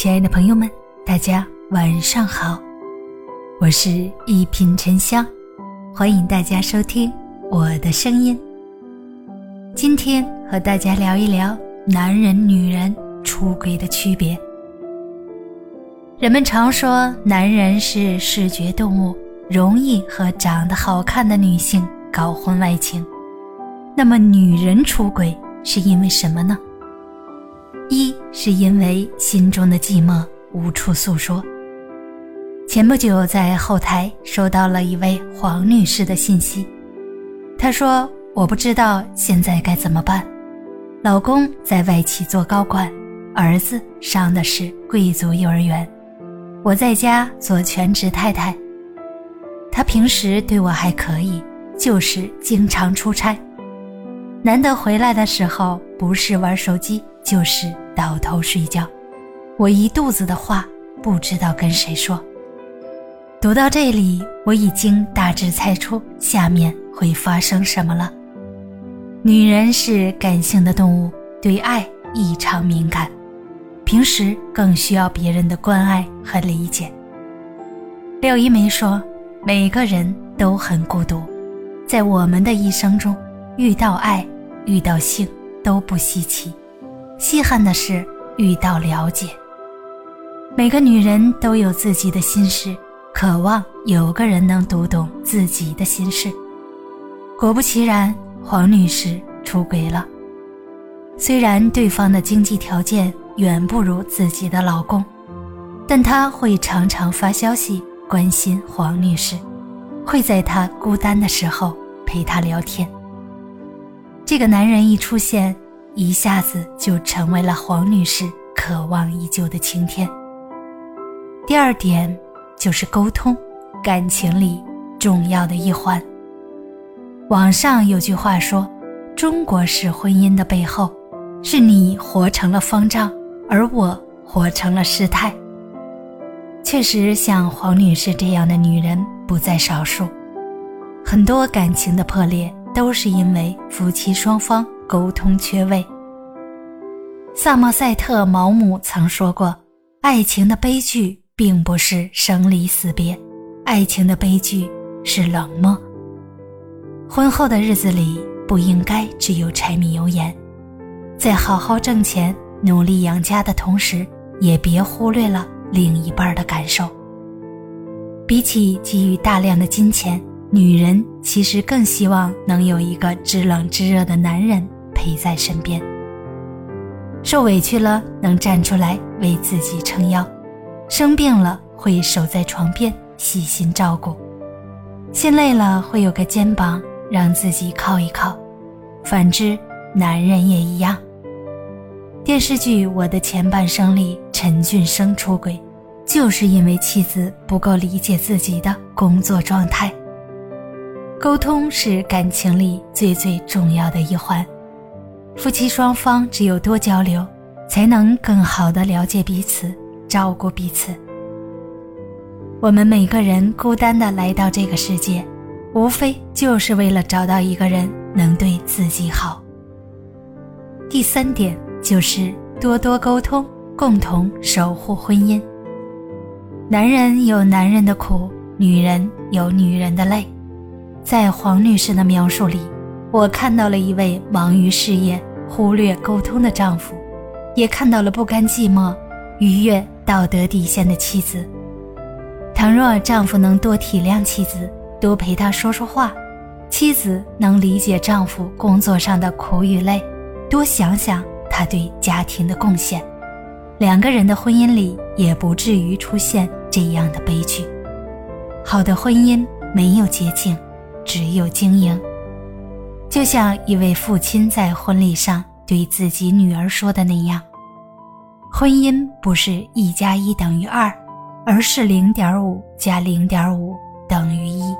亲爱的朋友们，大家晚上好，我是一品沉香，欢迎大家收听我的声音。今天和大家聊一聊男人、女人出轨的区别。人们常说男人是视觉动物，容易和长得好看的女性搞婚外情。那么女人出轨是因为什么呢？一是因为心中的寂寞无处诉说。前不久在后台收到了一位黄女士的信息，她说：“我不知道现在该怎么办，老公在外企做高管，儿子上的是贵族幼儿园，我在家做全职太太。他平时对我还可以，就是经常出差，难得回来的时候不是玩手机。”就是倒头睡觉，我一肚子的话不知道跟谁说。读到这里，我已经大致猜出下面会发生什么了。女人是感性的动物，对爱异常敏感，平时更需要别人的关爱和理解。廖一梅说：“每个人都很孤独，在我们的一生中，遇到爱、遇到性都不稀奇。”稀罕的是遇到了解。每个女人都有自己的心事，渴望有个人能读懂自己的心事。果不其然，黄女士出轨了。虽然对方的经济条件远不如自己的老公，但他会常常发消息关心黄女士，会在她孤单的时候陪她聊天。这个男人一出现。一下子就成为了黄女士渴望已久的晴天。第二点就是沟通，感情里重要的一环。网上有句话说：“中国式婚姻的背后，是你活成了方丈，而我活成了师太。”确实，像黄女士这样的女人不在少数，很多感情的破裂都是因为夫妻双方。沟通缺位。萨默塞特·毛姆曾说过：“爱情的悲剧并不是生离死别，爱情的悲剧是冷漠。”婚后的日子里不应该只有柴米油盐，在好好挣钱、努力养家的同时，也别忽略了另一半的感受。比起给予大量的金钱，女人其实更希望能有一个知冷知热的男人。陪在身边，受委屈了能站出来为自己撑腰，生病了会守在床边细心照顾，心累了会有个肩膀让自己靠一靠。反之，男人也一样。电视剧《我的前半生》里，陈俊生出轨，就是因为妻子不够理解自己的工作状态。沟通是感情里最最重要的一环。夫妻双方只有多交流，才能更好的了解彼此，照顾彼此。我们每个人孤单的来到这个世界，无非就是为了找到一个人能对自己好。第三点就是多多沟通，共同守护婚姻。男人有男人的苦，女人有女人的累。在黄女士的描述里，我看到了一位忙于事业。忽略沟通的丈夫，也看到了不甘寂寞、逾越道德底线的妻子。倘若丈夫能多体谅妻子，多陪她说说话，妻子能理解丈夫工作上的苦与累，多想想他对家庭的贡献，两个人的婚姻里也不至于出现这样的悲剧。好的婚姻没有捷径，只有经营。就像一位父亲在婚礼上对自己女儿说的那样：“婚姻不是一加一等于二，而是零点五加零点五等于一。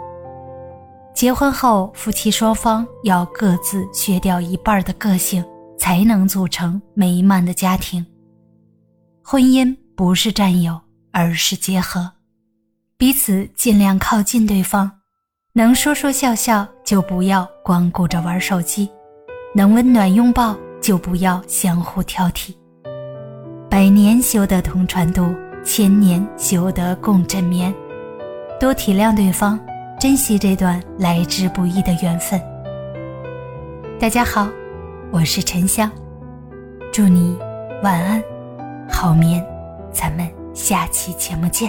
结婚后，夫妻双方要各自削掉一半的个性，才能组成美满的家庭。婚姻不是占有，而是结合，彼此尽量靠近对方。”能说说笑笑就不要光顾着玩手机，能温暖拥抱就不要相互挑剔。百年修得同船渡，千年修得共枕眠。多体谅对方，珍惜这段来之不易的缘分。大家好，我是沉香，祝你晚安，好眠。咱们下期节目见。